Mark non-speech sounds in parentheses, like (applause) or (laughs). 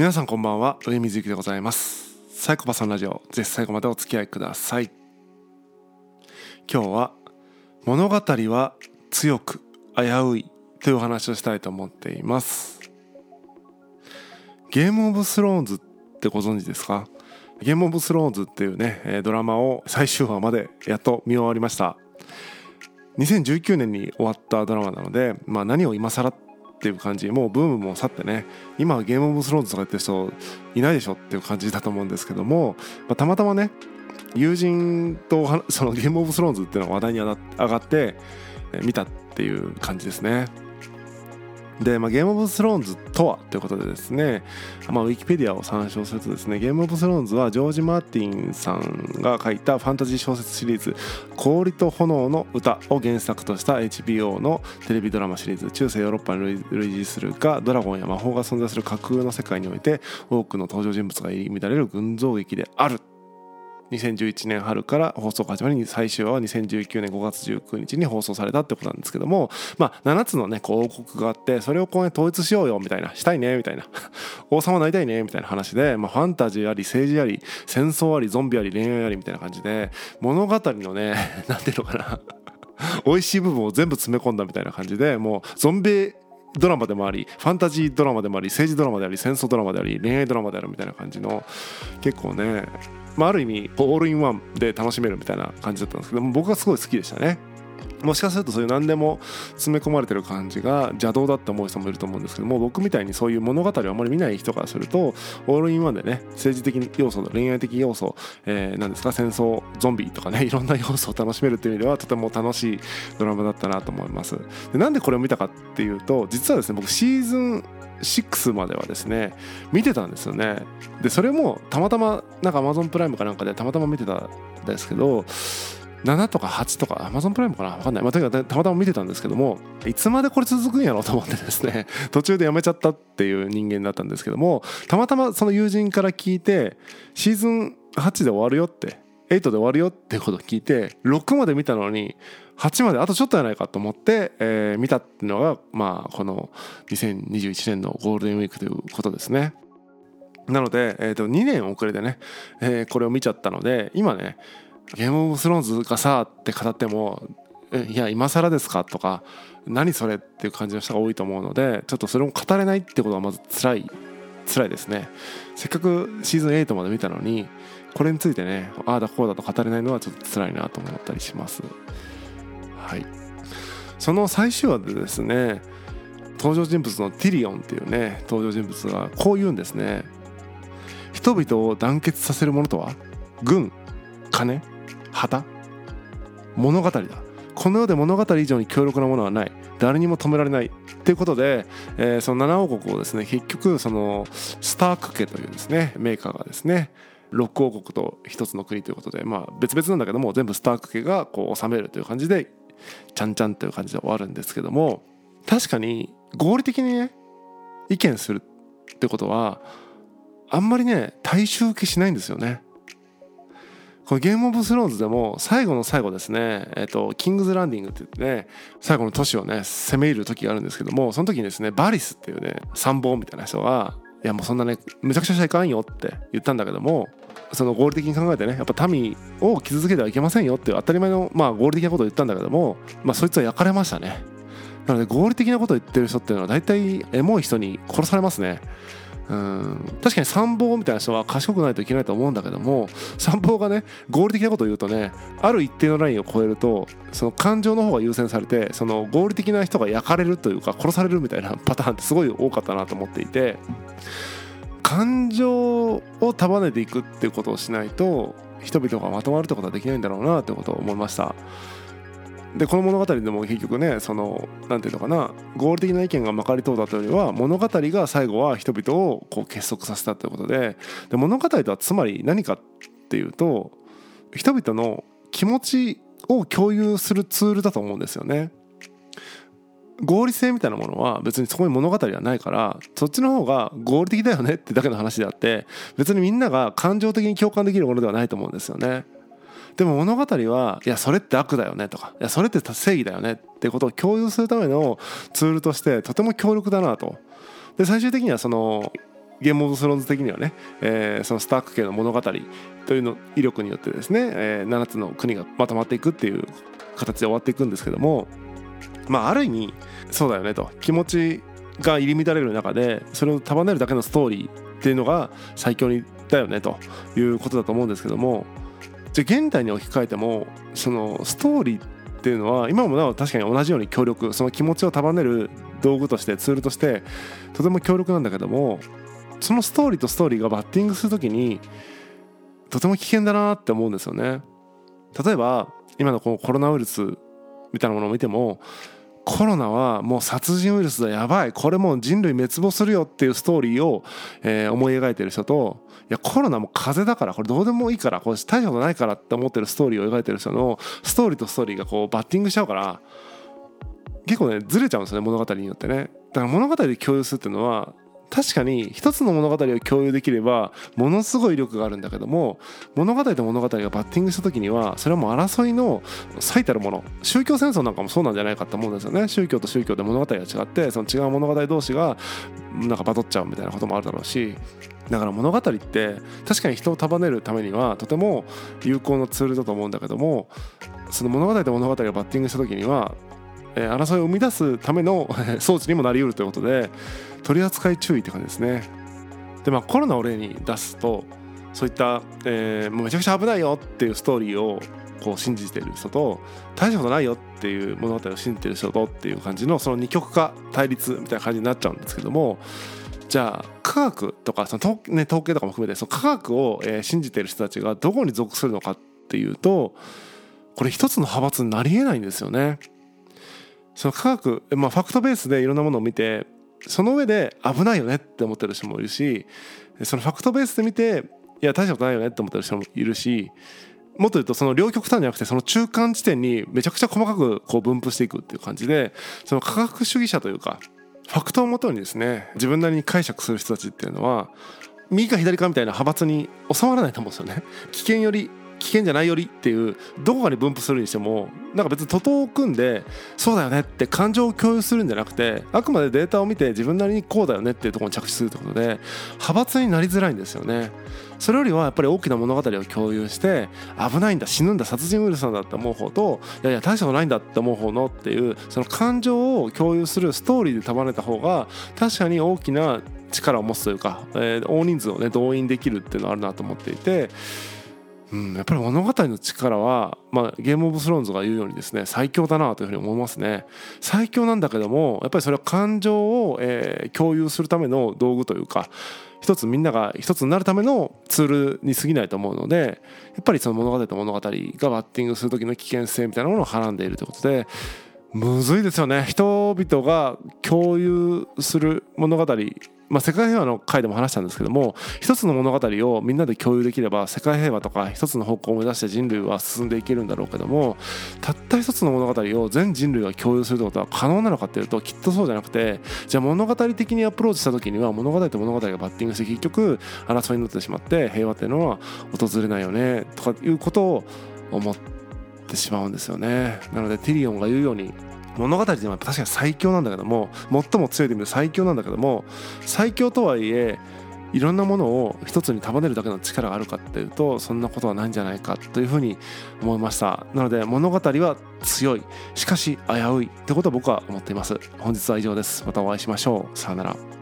皆さんこんばんは。上水幸でございます。サイコパスのラジオ。ぜひ最後までお付き合いください。今日は物語は強く危ういというお話をしたいと思っています。ゲームオブスローンズってご存知ですか？ゲームオブスローンズっていうねドラマを最終話までやっと見終わりました。2019年に終わったドラマなので、まあ、何を今更っていう感じもうブームも去ってね今はゲームオブスローンズとかやってる人いないでしょっていう感じだと思うんですけども、まあ、たまたまね友人とそのゲームオブスローンズっていうのが話題に上がって見たっていう感じですね。で、まあ、ゲームオブスローンズとはということでですね、まあ、ウィキペディアを参照するとですね、ゲームオブスローンズはジョージ・マーティンさんが書いたファンタジー小説シリーズ、氷と炎の歌を原作とした HBO のテレビドラマシリーズ、中世ヨーロッパに類似するが、ドラゴンや魔法が存在する架空の世界において、多くの登場人物が入り乱れる群像劇である2011年春から放送が始まり最終話は2019年5月19日に放送されたってことなんですけどもまあ7つのねこう王国があってそれをこうね統一しようよみたいなしたいねみたいな (laughs) 王様になりたいねみたいな話で、まあ、ファンタジーあり政治あり戦争ありゾンビあり恋愛ありみたいな感じで物語のね (laughs) 何ていうのかな (laughs) 美味しい部分を全部詰め込んだみたいな感じでもうゾンビドラマでもありファンタジードラマでもあり政治ドラマであり戦争ドラマであり恋愛ドラマであるみたいな感じの結構ねまあ、ある意味オールインワンで楽しめるみたいな感じだったんですけど僕はすごい好きでしたね。もしかするとそういう何でも詰め込まれてる感じが邪道だって思う人もいると思うんですけども僕みたいにそういう物語をあまり見ない人からするとオールインワンでね政治的要素恋愛的要素、えー、何ですか戦争ゾンビとかね (laughs) いろんな要素を楽しめるっていう意味ではとても楽しいドラマだったなと思います。でなんでこれを見たかっていうと実はですね僕シーズン6まではですね見てたんですよね。でそれもたまたまなんか Amazon プライムかなんかでたまたま見てたんですけど7とか8とか Amazon プライムかな？分かんない、まあ、かたまたま見てたんですけどもいつまでこれ続くんやろうと思ってですね (laughs) 途中でやめちゃったっていう人間だったんですけどもたまたまその友人から聞いてシーズン8で終わるよって8で終わるよってことを聞いて6まで見たのに8まであとちょっとやないかと思って、えー、見たっていうのが、まあ、この2021年のゴールデンウィークということですね。なので、えー、と2年遅れでね、えー、これを見ちゃったので今ね「ゲームオブスローンズがさ」って語っても「いや今更ですか?」とか「何それ?」っていう感じの人が多いと思うのでちょっとそれも語れないってことはまず辛い辛いですね。せっかくシーズン8まで見たのにこれについてねああだこうだと語れないのはちょっと辛いなと思ったりします。はい。その最終話でですね登場人物のティリオンっていうね登場人物がこう言うんですね人々を団結させるものとは軍金旗？物語だ。この世で物語以上に強力なものはない。誰にも止められない。っていうことで、えー、その7王国をですね結局そのスターク家というですねメーカーがですね6王国と1つの国ということで、まあ、別々なんだけども全部スターク家がこう治めるという感じでちゃんちゃんという感じで終わるんですけども確かに合理的にね意見するってことはあんまりね大衆受けしないんですよね。これゲームオブスローンズでも最後の最後ですね、えっ、と、キングズランディングって言ってね、最後の都市をね、攻め入る時があるんですけども、その時にですね、バリスっていうね、参謀みたいな人が、いやもうそんなね、むちゃくちゃしちゃいかんよって言ったんだけども、その合理的に考えてねやっぱ民を傷つけてはいけませんよっていう当たり前のまあ合理的なことを言ったんだけどもまあそいつは焼かれましたね。なので合理的なことを言ってる人っていうのは大体エモい人に殺されますね。うん。確かに参謀みたいな人は賢くないといけないと思うんだけども参謀がね合理的なことを言うとねある一定のラインを超えるとその感情の方が優先されてその合理的な人が焼かれるというか殺されるみたいなパターンってすごい多かったなと思っていて感情を束ねていくっていうことをしないと人々がまとまるってことはできないんだろうなってことを思いました。でこの物語でも結局ねその何て言うのかな合理的な意見がまかり通ったというよりは物語が最後は人々をこう結束させたということでで物語とはつまり何かっていうと人々の気持ちを共有するツールだと思うんですよね。合理性みたいなものは別にそこに物語はないからそっちの方が合理的だよねってだけの話であって別にみんなが感情的に共感できるものではないと思うんですよね。でも物語はいやそれって悪だよねとかいやそれって正義だよねってことを共有するためのツールとしてとても強力だなと。で最終的にはそのゲームオブスローンズ的にはね、えー、そのスターク家の物語というの威力によってですね、えー、7つの国がまとまっていくっていう形で終わっていくんですけどもまあある意味そうだよねと気持ちが入り乱れる中でそれを束ねるだけのストーリーっていうのが最強にだよねということだと思うんですけどもじゃあ現代に置き換えてもそのストーリーっていうのは今もなお確かに同じように協力その気持ちを束ねる道具としてツールとしてとても強力なんだけどもそのストーリーとストーリーがバッティングする時にとても危険だなって思うんですよね。例えば今のこのコロナウイルスみたいなものを見てもコロナはもう殺人ウイルスだやばい。これもう人類滅亡するよっていうストーリーを、えー、思い描いてる人といやコロナも風邪だからこれどうでもいいからこれ大したことないからって思ってるストーリーを描いてる人のストーリーとストーリーがこうバッティングしちゃうから結構ねずれちゃうんですよね物語によってね。だから物語で共有するっていうのは確かに一つの物語を共有できればものすごい威力があるんだけども物語と物語がバッティングした時にはそれはもう争いの最たるもの宗教戦争なんかもそうなんじゃないかと思うんですよね。宗教と宗教で物語が違ってその違う物語同士がなんかバトっちゃうみたいなこともあるだろうし。だから物語って確かに人を束ねるためにはとても有効なツールだと思うんだけどもその物語と物語がバッティングした時には争いを生み出すための装置にもなりうるということで取り扱い注意って感じですねでまあコロナを例に出すとそういった、えー、もうめちゃくちゃ危ないよっていうストーリーをこう信じてる人と大したことないよっていう物語を信じてる人とっていう感じのその二極化対立みたいな感じになっちゃうんですけどもじゃあ科学とかその、ね、統計とかも含めてその科学を、えー、信じてる人たちがどこに属するのかっていうとこれ一つの派閥になりえないんですよね。その科学、まあ、ファクトベースでいろんなものを見てその上で危ないよねって思ってる人もいるしそのファクトベースで見ていや大したことないよねって思ってる人もいるしもっと言うとその両極端じゃなくてその中間地点にめちゃくちゃ細かくこう分布していくっていう感じでその科学主義者というかファクトをもとにですね自分なりに解釈する人たちっていうのは右か左かみたいな派閥に収まらないと思うんですよね。危険より危険じゃないよりっていうどこかに分布するにしてもなんか別に徒党を組んでそうだよねって感情を共有するんじゃなくてあくまでデータを見て自分なりにこうだよねっていうところに着地するということで派閥になりづらいんですよね。それよりはやっぱり大きな物語を共有して危ないんだ死ぬんだ殺人ウイルスなんだって思う方といやいや大したことないんだって思う方のっていうその感情を共有するストーリーで束ねた方が確かに大きな力を持つというか、えー、大人数をね動員できるっていうのはあるなと思っていてうん、やっぱり物語の力は、まあ、ゲームオブスローンズが言うようにですね最強だなというふうに思いますね。最強なんだけどもやっぱりそれは感情を、えー、共有するための道具というか一つみんなが一つになるためのツールに過ぎないと思うのでやっぱりその物語と物語がバッティングする時の危険性みたいなものをはらんでいるということでむずいですよね。人々が共有する物語まあ、世界平和の回でも話したんですけども一つの物語をみんなで共有できれば世界平和とか一つの方向を目指して人類は進んでいけるんだろうけどもたった一つの物語を全人類が共有するってことは可能なのかっていうときっとそうじゃなくてじゃあ物語的にアプローチした時には物語と物語がバッティングして結局争いになってしまって平和っていうのは訪れないよねとかいうことを思ってしまうんですよね。なのでティリオンが言うように物語でも確かに最強なんだけども最も強いという意味で最強なんだけども最強とはいえいろんなものを一つに束ねるだけの力があるかっていうとそんなことはないんじゃないかというふうに思いました。なので物語は強い。しかし危ういってことを僕は思っています。本日は以上です。またお会いしましょう。さよなら。